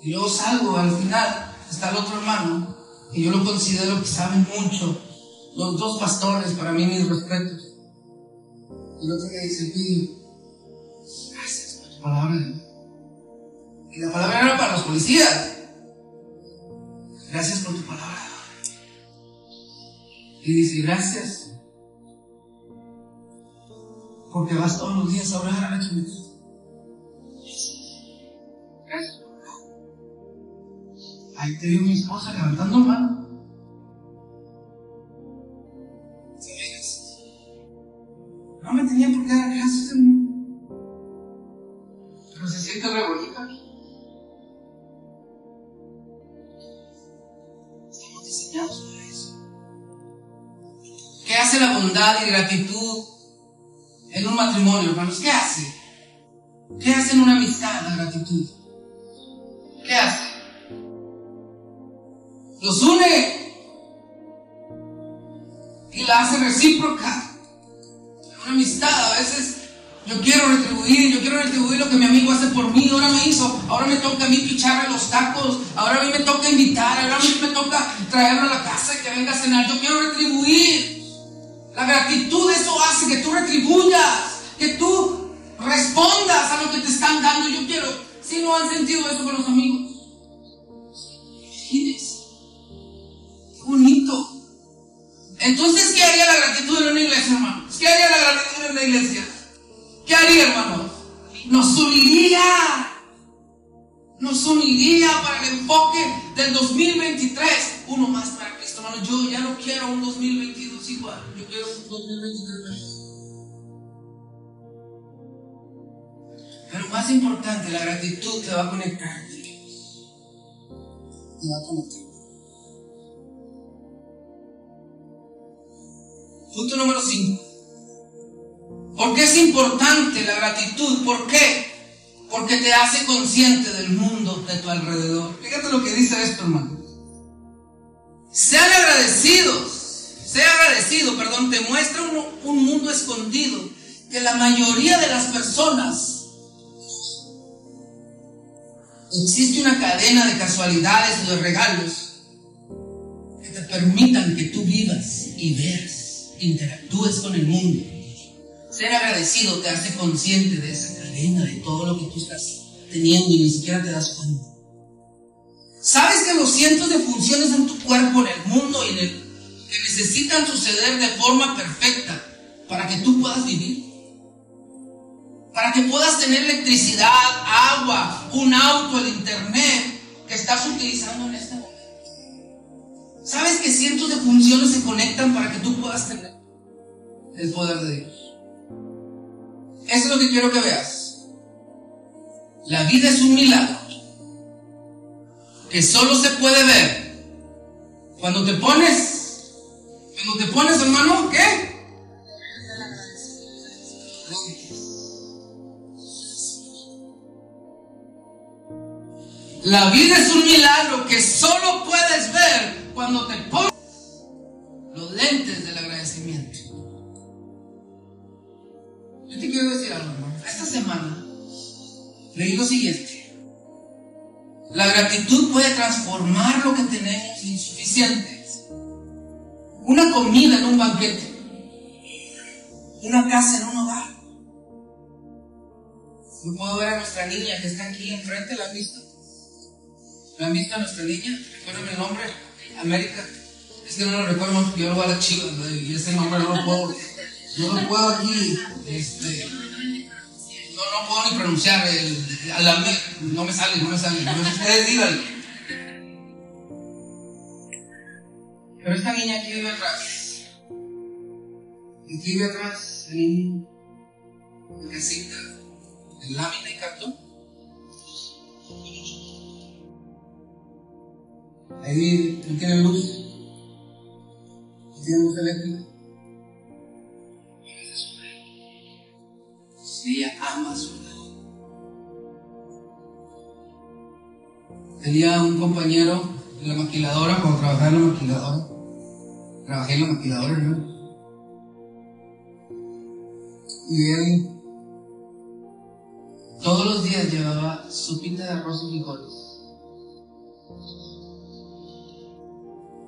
Y luego salgo, al final está el otro hermano, y yo lo considero que saben mucho. Los dos pastores, para mí, mis respetos. Y el otro me dice, Pidio, gracias por tu palabra. Y la palabra era para los policías. Gracias por tu palabra. Y dice, gracias. Porque vas todos los días a orar a la. Gracias. Ahí te vio mi esposa levantando mano. No me tenía por qué dar gracias, Pero se siente revolita aquí. Estamos diseñados hace la bondad y gratitud en un matrimonio, hermanos? ¿Qué hace? ¿Qué hace en una amistad la gratitud? ¿Qué hace? Los une. la hace recíproca. A veces yo quiero retribuir, yo quiero retribuir lo que mi amigo hace por mí, ahora me hizo, ahora me toca a mí picharle los tacos, ahora a mí me toca invitar, ahora a mí me toca traerlo a la casa y que venga a cenar, yo quiero retribuir. La gratitud, eso hace que tú retribuyas, que tú respondas a lo que te están dando. Yo quiero, si no han sentido eso con los amigos, imagínense, qué bonito. Entonces, ¿qué haría la gratitud en una iglesia, hermanos? ¿Qué haría la gratitud en una iglesia? ¿Qué haría, hermanos? Nos uniría. Nos uniría para el enfoque del 2023. Uno más para Cristo, hermano. Yo ya no quiero un 2022 igual. Yo quiero un 2023 Pero más importante, la gratitud te va a conectar. Te va a conectar. Punto número 5. ¿Por qué es importante la gratitud? ¿Por qué? Porque te hace consciente del mundo de tu alrededor. Fíjate lo que dice esto, hermano. Sean agradecidos, sea agradecido, perdón, te muestra un, un mundo escondido que la mayoría de las personas existe una cadena de casualidades y de regalos que te permitan que tú vivas y veas, interactúes con el mundo. Ser agradecido te hace consciente de esa cadena, de todo lo que tú estás teniendo y ni siquiera te das cuenta. ¿Sabes que los cientos de funciones en tu cuerpo, en el mundo y en el, que necesitan suceder de forma perfecta para que tú puedas vivir? Para que puedas tener electricidad, agua, un auto, el internet que estás utilizando en este momento. ¿Sabes que cientos de funciones se conectan para que tú puedas tener el poder de Dios? Eso es lo que quiero que veas. La vida es un milagro que solo se puede ver cuando te pones, cuando te pones, hermano, ¿qué? La vida es un milagro que solo puedes ver cuando te pones los lentes del agradecimiento. Te quiero decir algo, hermano. Esta semana leí lo siguiente. La gratitud puede transformar lo que tenemos insuficiente. Una comida en un banquete. Una casa en un hogar. Yo puedo ver a nuestra niña que está aquí enfrente, ¿la han visto? ¿La han visto a nuestra niña? Recuerden el nombre, América. Es que no lo recuerdo yo lo voy a la chiva y ese nombre no lo puedo, no lo puedo aquí, este, no, no puedo ni pronunciar, el, no me sale, no me sale, ustedes díganlo. Pero esta niña aquí vive atrás. Aquí vive atrás, en una casita de lámina y cartón. Ahí no tiene luz. No tiene luz eléctrica. Ella ama su Tenía un compañero en la maquiladora, cuando trabajaba en la maquiladora. Trabajé en la maquiladora, ¿no? Y él todos los días llevaba su pinta de arroz y frijoles.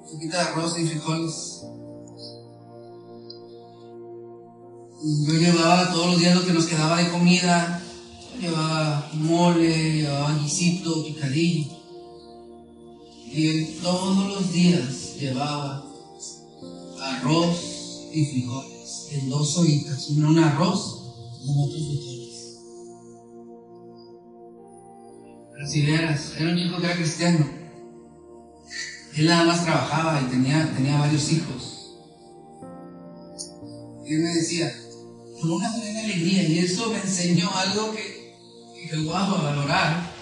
Sopita de arroz y frijoles. Yo llevaba todos los días lo que nos quedaba de comida. Llevaba mole, llevaba guisito, picadillo. Y él todos los días llevaba arroz y frijoles en dos ollitas, uno un arroz y otro frijoles. Brasileras, era un chico que era cristiano. Él nada más trabajaba y tenía, tenía varios hijos. Y él me decía, con una gran alegría, y eso me enseñó algo que, que voy a valorar,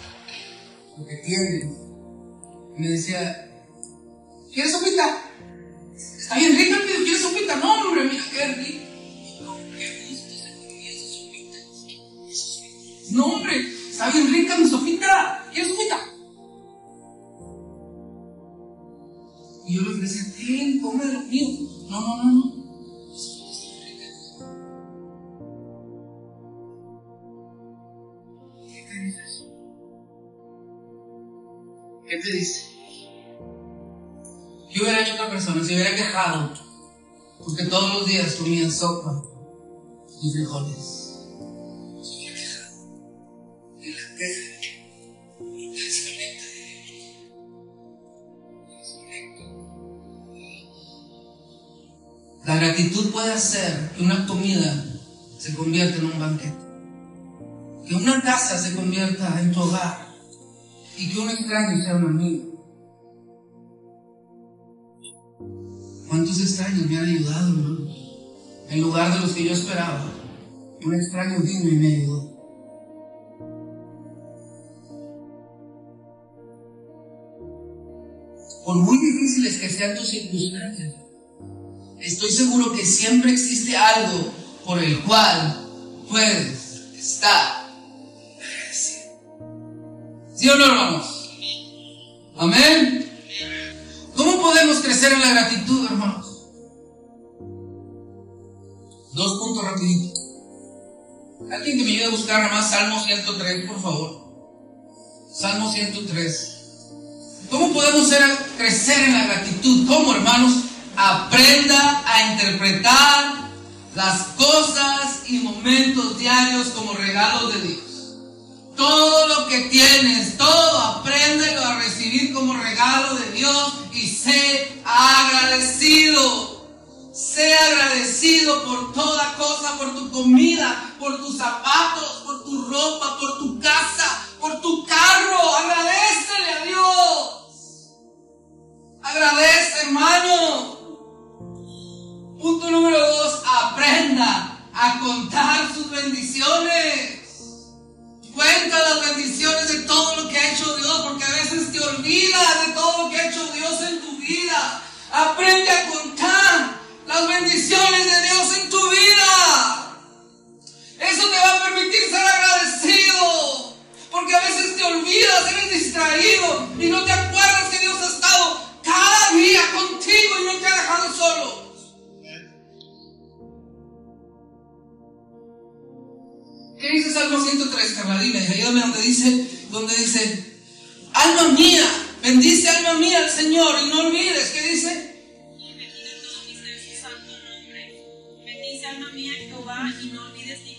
lo que tiene. Me decía, ¿quieres sopita? Está bien rica, pero ¿quieres sopita? No, hombre, mira qué rico. No, hombre, está bien rica mi sopita. ¿Quieres sopita? Y yo le decía, ten, come lo mío. No, no, no, no. ¿Qué te dice? ¿Qué hubiera hecho otra persona? Se hubiera quejado porque todos los días comían sopa y frijoles. Se hubiera quejado. La queja. La gratitud puede hacer que una comida se convierta en un banquete. Que una casa se convierta en tu hogar. Y que un extraño sea un amigo. ¿Cuántos extraños me han ayudado, hermano? En lugar de los que yo esperaba. Un extraño vino y me ayudó. Por muy difíciles que sean tus circunstancias, estoy seguro que siempre existe algo por el cual puedes estar. ¿Sí o no, hermanos? Amén. ¿Cómo podemos crecer en la gratitud, hermanos? Dos puntos rapiditos. Alguien que me ayude a buscar nada más Salmo 103, por favor. Salmo 103. ¿Cómo podemos crecer en la gratitud? ¿Cómo, hermanos? Aprenda a interpretar las cosas y momentos diarios como regalos de Dios. Todo lo que tienes, todo apréndelo a recibir como regalo de Dios y sé agradecido. Sé agradecido por toda cosa, por tu comida, por tus zapatos, por tu ropa, por tu casa, por tu carro. Agradecele a Dios. Agradece, hermano. Punto número dos, aprenda a contar sus bendiciones. Cuenta las bendiciones de todo lo que ha hecho Dios, porque a veces te olvidas de todo lo que ha hecho Dios en tu vida. Aprende a contar las bendiciones de Dios en tu vida. Eso te va a permitir ser agradecido. Porque a veces te olvidas, eres distraído y no te acuerdas que Dios ha estado cada día contigo y no te ha dejado solo. ¿Qué dice Salmo 103, Carladina? Ayúdame donde dice, donde dice, alma mía, bendice alma mía al Señor y no olvides, ¿qué dice?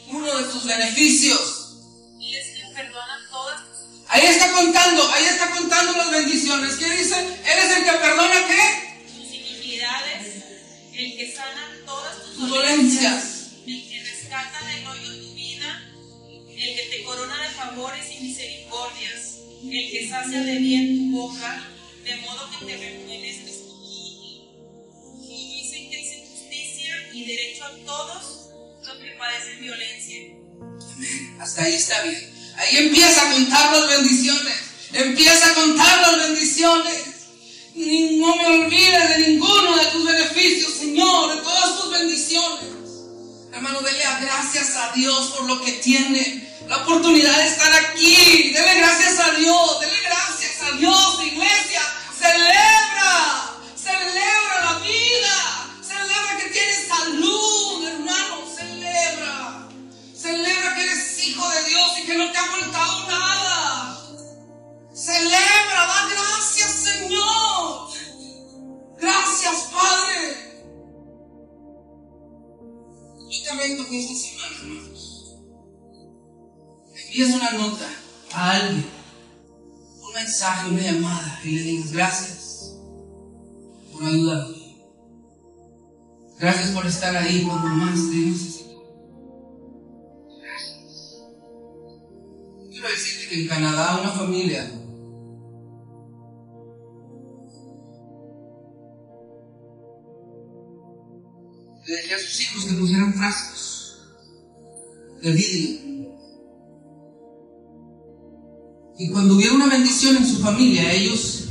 Uno de sus beneficios. Y es que perdona todas Ahí está contando, ahí está contando las bendiciones. ¿Qué dice? Eres el que perdona qué? tus iniquidades, el que sana todas tus Tus dolencias, el que rescata del hoyo tu el que te corona de favores y misericordias, el que sacia de bien tu boca, de modo que te remueves y dice que dice justicia y derecho a todos los que padecen violencia. Hasta ahí está bien. Ahí empieza a contar las bendiciones. Empieza a contar las bendiciones. No me olvides de ninguno de tus beneficios, Señor, de todas tus bendiciones. Hermano, dele gracias a Dios por lo que tiene. La oportunidad de estar aquí. Dele gracias a Dios. Dele gracias a Dios, iglesia. Celebra. Celebra la vida. Celebra que tienes salud, hermano. Celebra. Celebra que eres hijo de Dios y que no te ha faltado nada. Celebra, da gracias, Señor. Gracias, Padre. Yo también toqué esta semana, hermanos. Envías una nota a alguien, un mensaje, una llamada, y le digas gracias por ayudarme. Gracias por estar ahí cuando más te necesito. Quiero decirte que en Canadá una familia le dejé a sus hijos que pusieran frascos de vidrio. Y cuando hubiera una bendición en su familia, ellos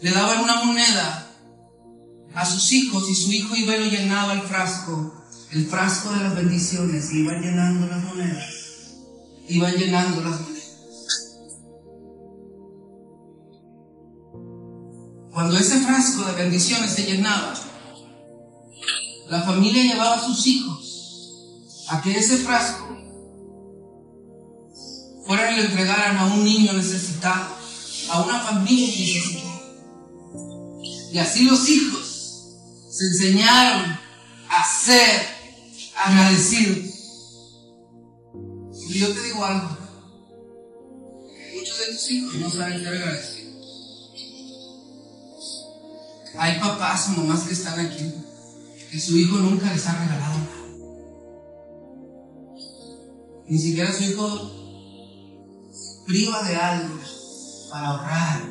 le daban una moneda a sus hijos y su hijo iba y llenaba el frasco, el frasco de las bendiciones, y iban llenando las monedas, iban llenando las monedas. Cuando ese frasco de bendiciones se llenaba, la familia llevaba a sus hijos a que ese frasco fueran y lo entregaran a un niño necesitado, a una familia necesitada. Y así los hijos se enseñaron a ser agradecidos. Y yo te digo algo, muchos de tus hijos no saben ser agradecidos. Hay papás o mamás que están aquí que su hijo nunca les ha regalado nada. Ni siquiera su hijo priva de algo para ahorrar,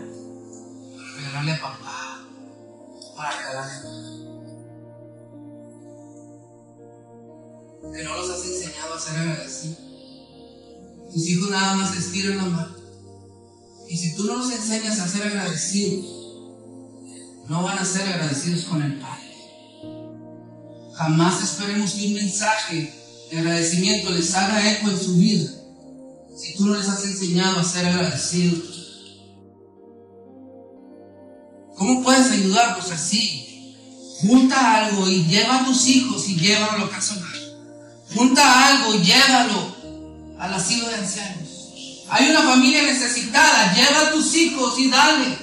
para regalarle a papá, para regalarle. Que no los has enseñado a ser agradecidos. Tus hijos nada más estiran la mano. Y si tú no los enseñas a ser agradecidos, no van a ser agradecidos con el Padre. Jamás esperemos que un mensaje de agradecimiento les haga eco en su vida si tú no les has enseñado a ser agradecidos. ¿Cómo puedes ayudarlos así? Junta algo y lleva a tus hijos y llévalo a casa Junta algo y llévalo al asilo de ancianos. Hay una familia necesitada, lleva a tus hijos y dale.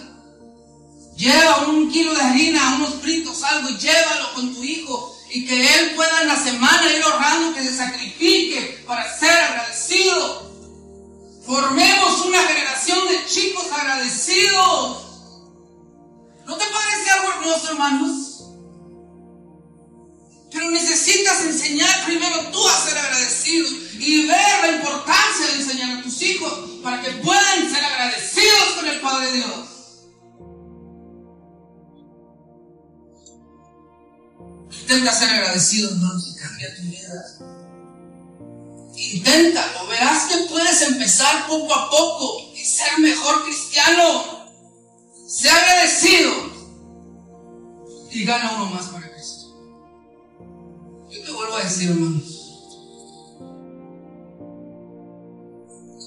Lleva un kilo de harina, unos fritos, algo y llévalo con tu hijo y que Él pueda en la semana ir ahorrando, que se sacrifique para ser agradecido. Formemos una generación de chicos agradecidos. ¿No te parece algo hermoso, hermanos? Pero necesitas enseñar primero tú a ser agradecido y ver la importancia de enseñar a tus hijos para que puedan ser agradecidos con el Padre Dios. Intenta ser agradecido, hermanos, y cambia tu vida. Inténtalo, verás que puedes empezar poco a poco y ser mejor cristiano. Sea agradecido y gana uno más para Cristo. Yo te vuelvo a decir, hermanos.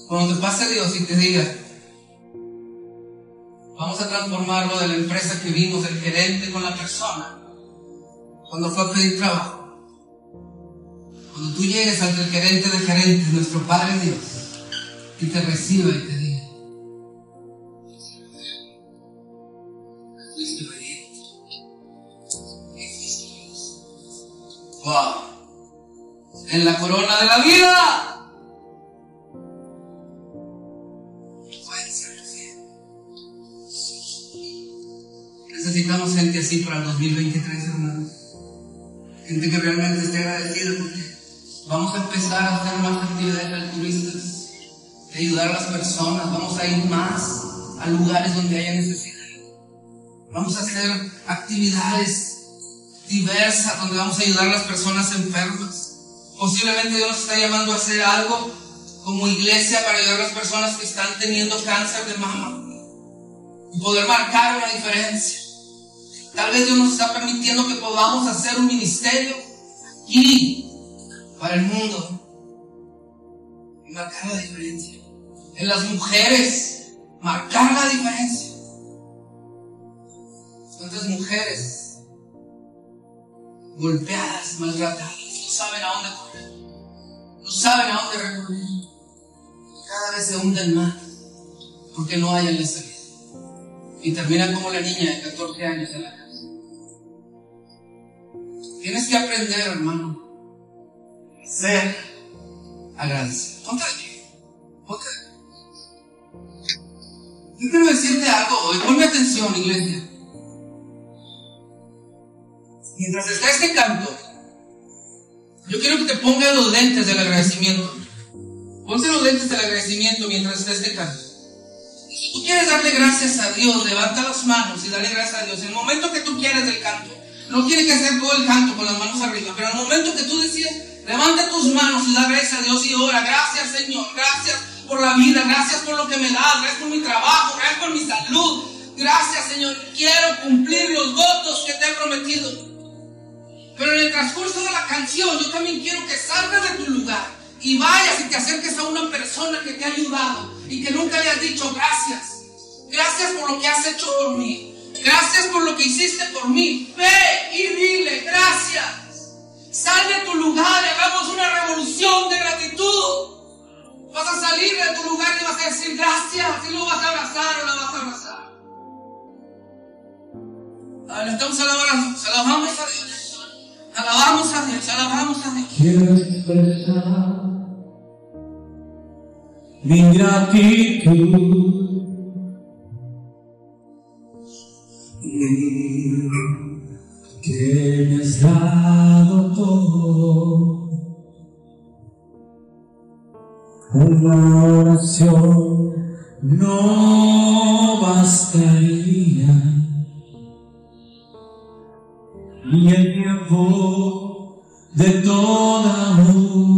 Cuando te pase Dios y te diga, vamos a transformarlo de la empresa que vimos, el gerente con la persona, cuando fue a pedir trabajo. Cuando tú llegues al gerente de gerentes, nuestro Padre Dios, y te reciba y te diga, Wow. En la corona de la vida. Necesitamos gente así para el 2023, hermanos gente que realmente esté agradecida porque vamos a empezar a hacer más actividades altruistas, de ayudar a las personas, vamos a ir más a lugares donde haya necesidad. Vamos a hacer actividades diversas donde vamos a ayudar a las personas enfermas. Posiblemente Dios nos está llamando a hacer algo como iglesia para ayudar a las personas que están teniendo cáncer de mama y poder marcar una diferencia. Tal vez Dios nos está permitiendo que podamos hacer un ministerio aquí para el mundo y marcar la diferencia. En las mujeres, marcar la diferencia. ¿Cuántas mujeres golpeadas, maltratadas, no saben a dónde correr? No saben a dónde recorrer. Cada vez se hunden más porque no hayan la salida. Y terminan como la niña de 14 años en la casa. Tienes que aprender, hermano, ser agradecido. De Ponte Yo quiero decirte algo hoy. Ponme atención, iglesia. Mientras está este canto, yo quiero que te pongas los lentes del agradecimiento. Ponte los lentes del agradecimiento mientras está este canto. Si tú quieres darle gracias a Dios, levanta las manos y dale gracias a Dios. En el momento que tú quieres del canto, no tiene que hacer todo el canto con las manos arriba, pero en el momento que tú decides, levanta tus manos y da gracias a Dios y ora. Gracias, Señor. Gracias por la vida. Gracias por lo que me das. Gracias por mi trabajo. Gracias por mi salud. Gracias, Señor. Quiero cumplir los votos que te he prometido. Pero en el transcurso de la canción, yo también quiero que salgas de tu lugar y vayas y te acerques a una persona que te ha ayudado y que nunca le has dicho gracias. Gracias por lo que has hecho por mí. Gracias por lo que hiciste por mí. Ve y dile gracias. Sal de tu lugar, y hagamos una revolución de gratitud. Vas a salir de tu lugar y vas a decir gracias y lo vas a abrazar o la vas a abrazar. Ahora estamos alabando, alabamos a Dios. Alabamos a Dios, alabamos a Dios. Quiero expresar mi gratitud. Que me has dado todo. Una oración no bastaría. Ni el tiempo de toda una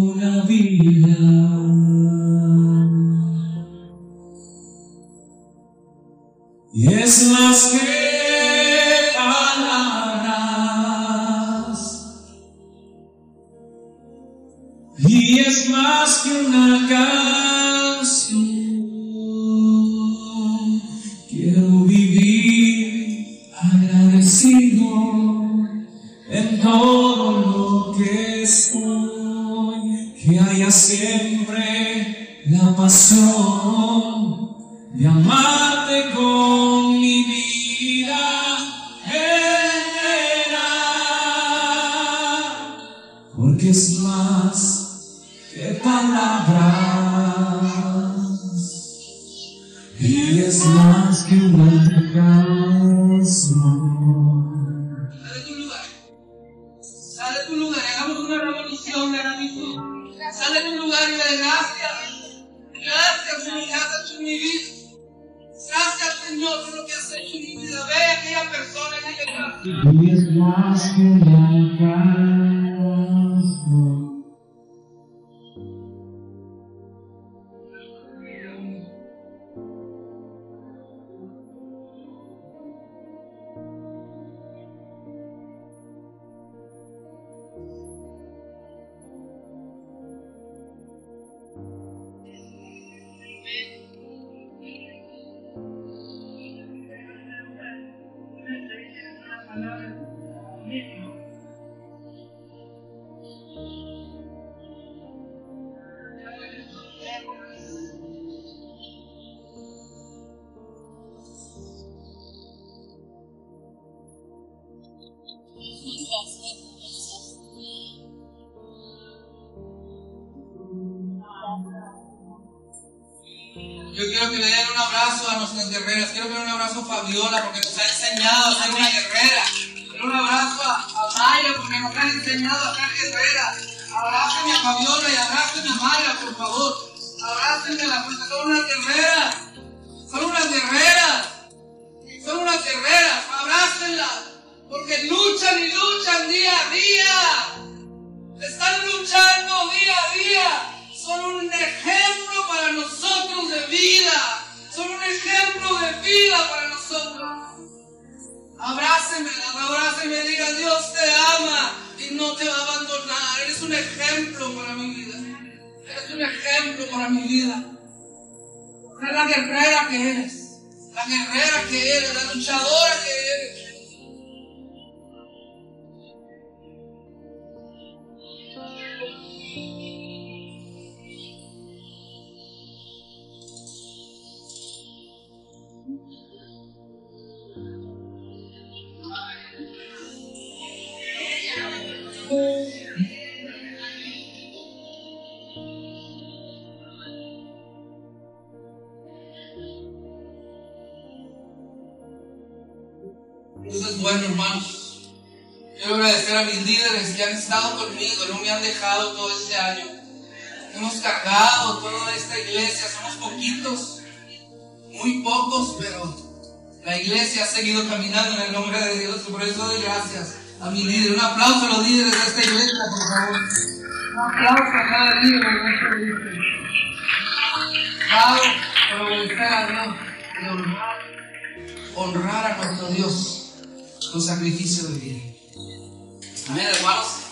Yo quiero que le den un abrazo a nuestras guerreras. Quiero que le den un abrazo a Fabiola porque nos ha enseñado a ser una guerrera. Quiero un abrazo a, a Maya porque nos ha enseñado a ser guerrera. Abrácenme a Fabiola y abrácenme a Maya, por favor. Abrácenmela porque son unas guerreras. Son unas guerreras. Son unas guerreras. Abrácenlas. Porque luchan y luchan día a día. Están luchando día a día. Son un ejemplo para nosotros de vida. Son un ejemplo de vida para nosotros. Abrácenme, abrácenme, diga Dios te ama y no te va a abandonar. Eres un ejemplo para mi vida. Eres un ejemplo para mi vida. Eres la guerrera que eres. La guerrera que eres, la luchadora que eres. Agradecer a mis líderes que han estado conmigo, no me han dejado todo este año. Hemos cargado toda esta iglesia, somos poquitos, muy pocos, pero la iglesia ha seguido caminando en el nombre de Dios. y Por eso doy gracias a mi líder. Un aplauso a los líderes de esta iglesia, por favor. Un aplauso a cada líder de esta iglesia. Dado por obedecer a Dios y honrar, honrar a nuestro Dios con sacrificio de vida. Amén, hermanos.